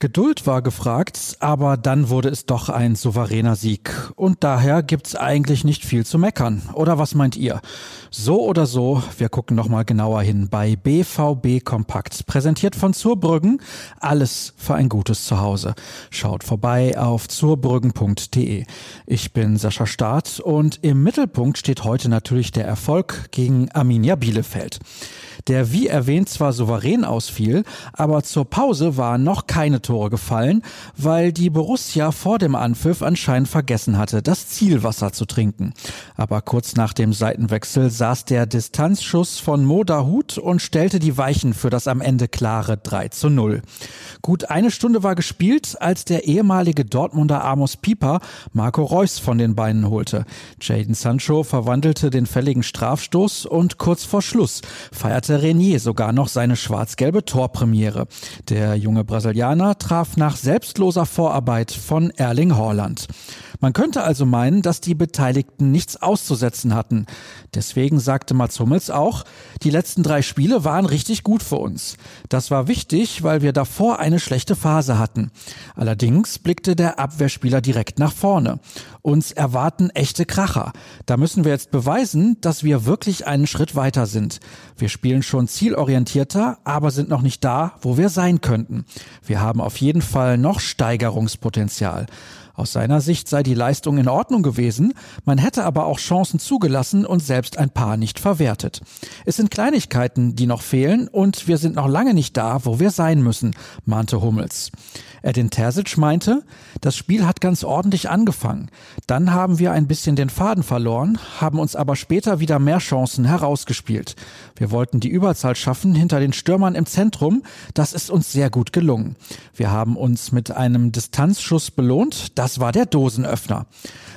Geduld war gefragt, aber dann wurde es doch ein souveräner Sieg. Und daher gibt's eigentlich nicht viel zu meckern. Oder was meint ihr? So oder so, wir gucken nochmal genauer hin bei BVB Kompakt. Präsentiert von Zurbrüggen. Alles für ein gutes Zuhause. Schaut vorbei auf zurbrüggen.de. Ich bin Sascha Staat und im Mittelpunkt steht heute natürlich der Erfolg gegen Arminia Bielefeld der wie erwähnt zwar souverän ausfiel, aber zur Pause waren noch keine Tore gefallen, weil die Borussia vor dem Anpfiff anscheinend vergessen hatte, das Zielwasser zu trinken. Aber kurz nach dem Seitenwechsel saß der Distanzschuss von Moda Hut und stellte die Weichen für das am Ende klare 3 zu 0. Gut eine Stunde war gespielt, als der ehemalige Dortmunder Amos Pieper Marco Reus von den Beinen holte. Jaden Sancho verwandelte den fälligen Strafstoß und kurz vor Schluss feierte Renier sogar noch seine schwarz-gelbe Torpremiere. Der junge Brasilianer traf nach selbstloser Vorarbeit von Erling Haaland. Man könnte also meinen, dass die Beteiligten nichts auszusetzen hatten. Deswegen sagte Mats Hummels auch, die letzten drei Spiele waren richtig gut für uns. Das war wichtig, weil wir davor eine schlechte Phase hatten. Allerdings blickte der Abwehrspieler direkt nach vorne. Uns erwarten echte Kracher. Da müssen wir jetzt beweisen, dass wir wirklich einen Schritt weiter sind. Wir spielen schon zielorientierter, aber sind noch nicht da, wo wir sein könnten. Wir haben auf jeden Fall noch Steigerungspotenzial. Aus seiner Sicht sei die Leistung in Ordnung gewesen, man hätte aber auch Chancen zugelassen und selbst ein paar nicht verwertet. Es sind Kleinigkeiten, die noch fehlen und wir sind noch lange nicht da, wo wir sein müssen, mahnte Hummels. Edin Terzic meinte, das Spiel hat ganz ordentlich angefangen. Dann haben wir ein bisschen den Faden verloren, haben uns aber später wieder mehr Chancen herausgespielt. Wir wollten die Überzahl schaffen hinter den Stürmern im Zentrum. Das ist uns sehr gut gelungen. Wir haben uns mit einem Distanzschuss belohnt. Das war der Dosenöffner.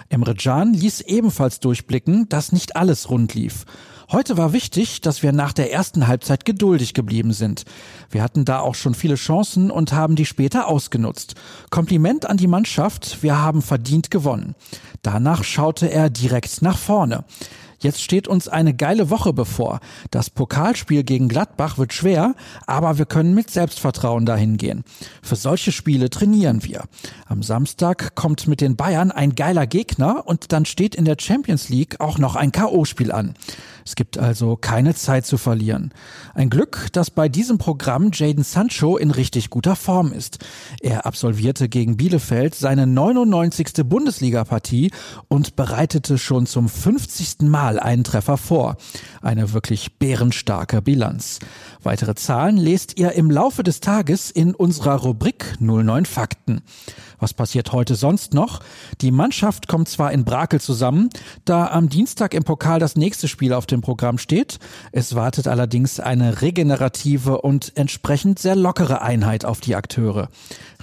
Emre Can ließ ebenfalls durchblicken, dass nicht alles rund lief. Heute war wichtig, dass wir nach der ersten Halbzeit geduldig geblieben sind. Wir hatten da auch schon viele Chancen und haben die später ausgenutzt. Kompliment an die Mannschaft, wir haben verdient gewonnen. Danach schaute er direkt nach vorne. Jetzt steht uns eine geile Woche bevor. Das Pokalspiel gegen Gladbach wird schwer, aber wir können mit Selbstvertrauen dahin gehen. Für solche Spiele trainieren wir. Am Samstag kommt mit den Bayern ein geiler Gegner und dann steht in der Champions League auch noch ein KO-Spiel an. Es gibt also keine Zeit zu verlieren. Ein Glück, dass bei diesem Programm Jaden Sancho in richtig guter Form ist. Er absolvierte gegen Bielefeld seine 99. Bundesliga-Partie und bereitete schon zum 50. Mal einen Treffer vor. Eine wirklich bärenstarke Bilanz. Weitere Zahlen lest ihr im Laufe des Tages in unserer Rubrik 09 Fakten. Was passiert heute sonst noch? Die Mannschaft kommt zwar in Brakel zusammen, da am Dienstag im Pokal das nächste Spiel auf dem Programm steht. Es wartet allerdings eine regenerative und entsprechend sehr lockere Einheit auf die Akteure.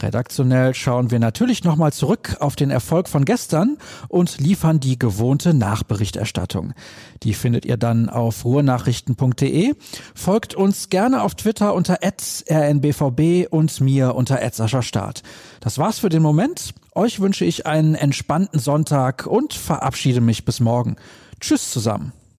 Redaktionell schauen wir natürlich nochmal zurück auf den Erfolg von gestern und liefern die gewohnte Nachberichterstattung. Die findet ihr dann auf ruhrnachrichten.de. Folgt uns gerne auf Twitter unter rnbvb und mir unter Start. Das war's für den Moment. Euch wünsche ich einen entspannten Sonntag und verabschiede mich bis morgen. Tschüss zusammen.